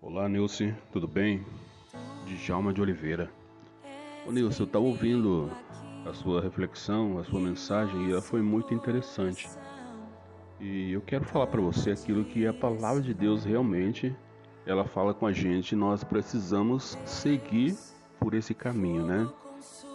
Olá, Nilce, tudo bem? Djalma de Oliveira. Ô Nilce, eu estava ouvindo a sua reflexão, a sua mensagem e ela foi muito interessante. E eu quero falar para você aquilo que a palavra de Deus realmente ela fala com a gente, nós precisamos seguir por esse caminho, né?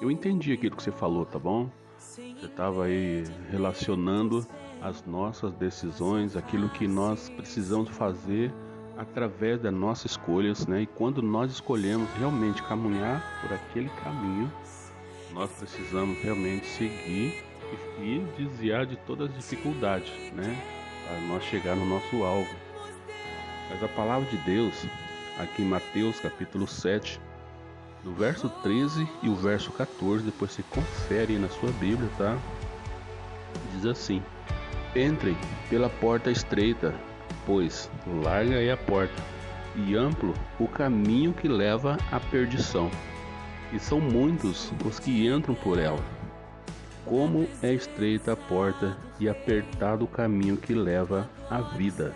Eu entendi aquilo que você falou, tá bom? Você estava aí relacionando as nossas decisões, aquilo que nós precisamos fazer através das nossas escolhas, né? E quando nós escolhemos realmente caminhar por aquele caminho, nós precisamos realmente seguir e desviar de todas as dificuldades, né? Para nós chegar no nosso alvo. Mas a palavra de Deus, aqui em Mateus capítulo 7, no verso 13 e o verso 14, depois você confere na sua Bíblia, tá? Diz assim: Entrem pela porta estreita, pois larga é a porta e amplo o caminho que leva à perdição, e são muitos os que entram por ela. Como é estreita a porta e apertado o caminho que leva à vida,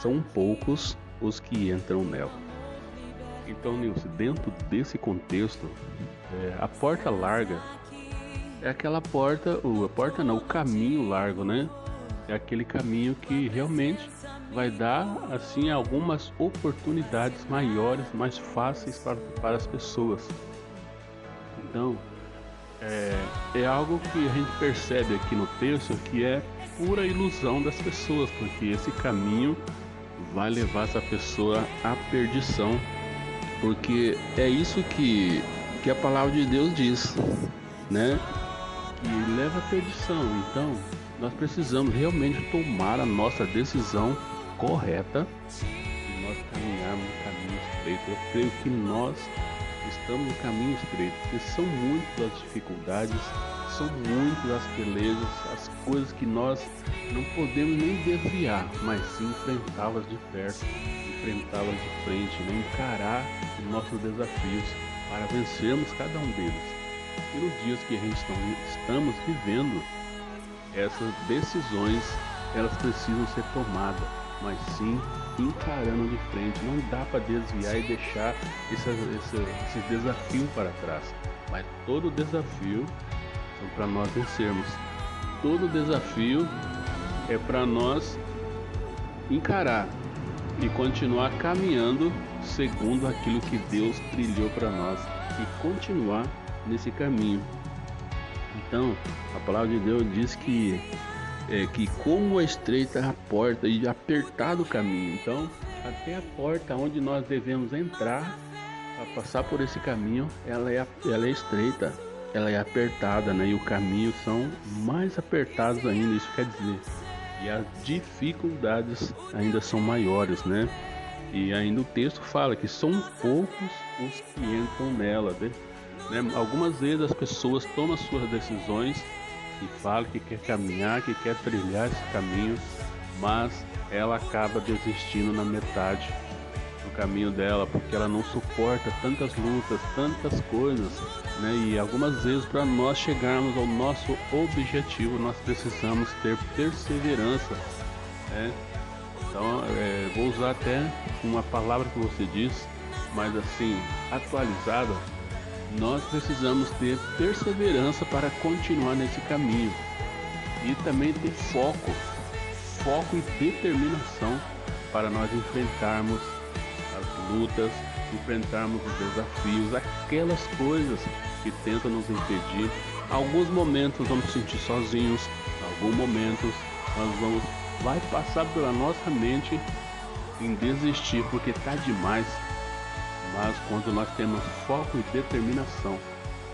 são poucos os que entram nela. Então, Nilce, dentro desse contexto, é, a porta larga é aquela porta, ou a porta não, o caminho largo, né? É aquele caminho que realmente vai dar assim algumas oportunidades maiores, mais fáceis para, para as pessoas. Então, é, é algo que a gente percebe aqui no texto que é pura ilusão das pessoas, porque esse caminho vai levar essa pessoa à perdição, porque é isso que, que a palavra de Deus diz, né? Que leva à perdição. Então, nós precisamos realmente tomar a nossa decisão correta e nós caminharmos no caminho estreito. Eu creio que nós estamos no caminho estreito, porque são muitas as dificuldades, são muitas as belezas, as coisas que nós não podemos nem desviar, mas sim enfrentá-las de perto, enfrentá-las de frente, né? encarar os nossos desafios para vencermos cada um deles. Nos dias que a gente estamos vivendo, essas decisões elas precisam ser tomadas, mas sim encarando de frente. Não dá para desviar e deixar esse, esse, esse desafio para trás. Mas todo desafio é para nós vencermos. Todo desafio é para nós encarar e continuar caminhando segundo aquilo que Deus trilhou para nós e continuar nesse caminho. Então, a palavra de Deus diz que é que como é estreita a porta e apertado o caminho. Então, até a porta onde nós devemos entrar para passar por esse caminho, ela é, ela é estreita, ela é apertada, né? E o caminho são mais apertados ainda, isso quer dizer. E as dificuldades ainda são maiores, né? E ainda o texto fala que são poucos os que entram nela, né? Né? Algumas vezes as pessoas tomam suas decisões e falam que quer caminhar, que quer trilhar esse caminho, mas ela acaba desistindo na metade do caminho dela, porque ela não suporta tantas lutas, tantas coisas, né? E algumas vezes para nós chegarmos ao nosso objetivo, nós precisamos ter perseverança, né? Então, é, vou usar até uma palavra que você disse, mas assim, atualizada, nós precisamos ter perseverança para continuar nesse caminho e também ter foco, foco e determinação para nós enfrentarmos as lutas, enfrentarmos os desafios, aquelas coisas que tentam nos impedir. Alguns momentos vamos sentir sozinhos, alguns momentos nós vamos vai passar pela nossa mente em desistir porque tá demais mas quando nós temos foco e determinação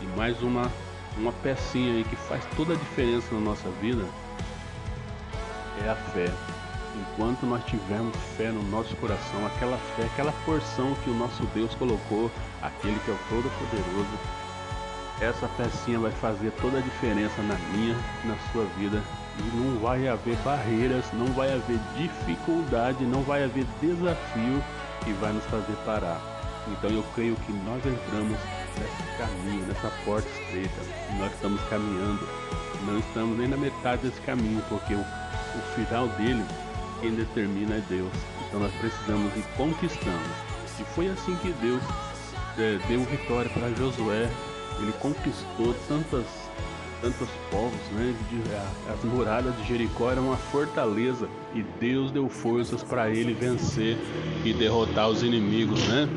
e mais uma, uma pecinha aí que faz toda a diferença na nossa vida, é a fé. Enquanto nós tivermos fé no nosso coração, aquela fé, aquela porção que o nosso Deus colocou, aquele que é o Todo-Poderoso, essa pecinha vai fazer toda a diferença na minha, na sua vida. E não vai haver barreiras, não vai haver dificuldade, não vai haver desafio que vai nos fazer parar. Então eu creio que nós entramos nesse caminho, nessa porta estreita. Nós estamos caminhando. Não estamos nem na metade desse caminho, porque o, o final dele, quem determina é Deus. Então nós precisamos ir conquistando. E foi assim que Deus é, deu vitória para Josué. Ele conquistou tantas, tantos povos, né? As muralhas de Jericó eram uma fortaleza e Deus deu forças para ele vencer e derrotar os inimigos, né?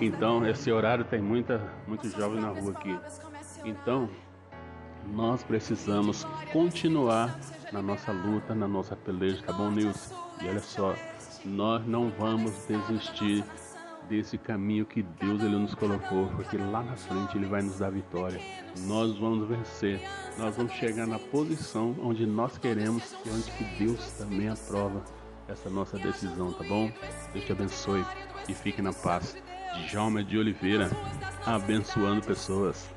Então, esse horário tem muita, muitos jovens na rua aqui. Então, nós precisamos continuar na nossa luta, na nossa peleja, tá bom, Nilson? E olha só, nós não vamos desistir desse caminho que Deus ele nos colocou, porque lá na frente ele vai nos dar vitória. Nós vamos vencer, nós vamos chegar na posição onde nós queremos e onde que Deus também aprova essa nossa decisão, tá bom? Deus te abençoe e fique na paz. Djalma de Oliveira, abençoando pessoas.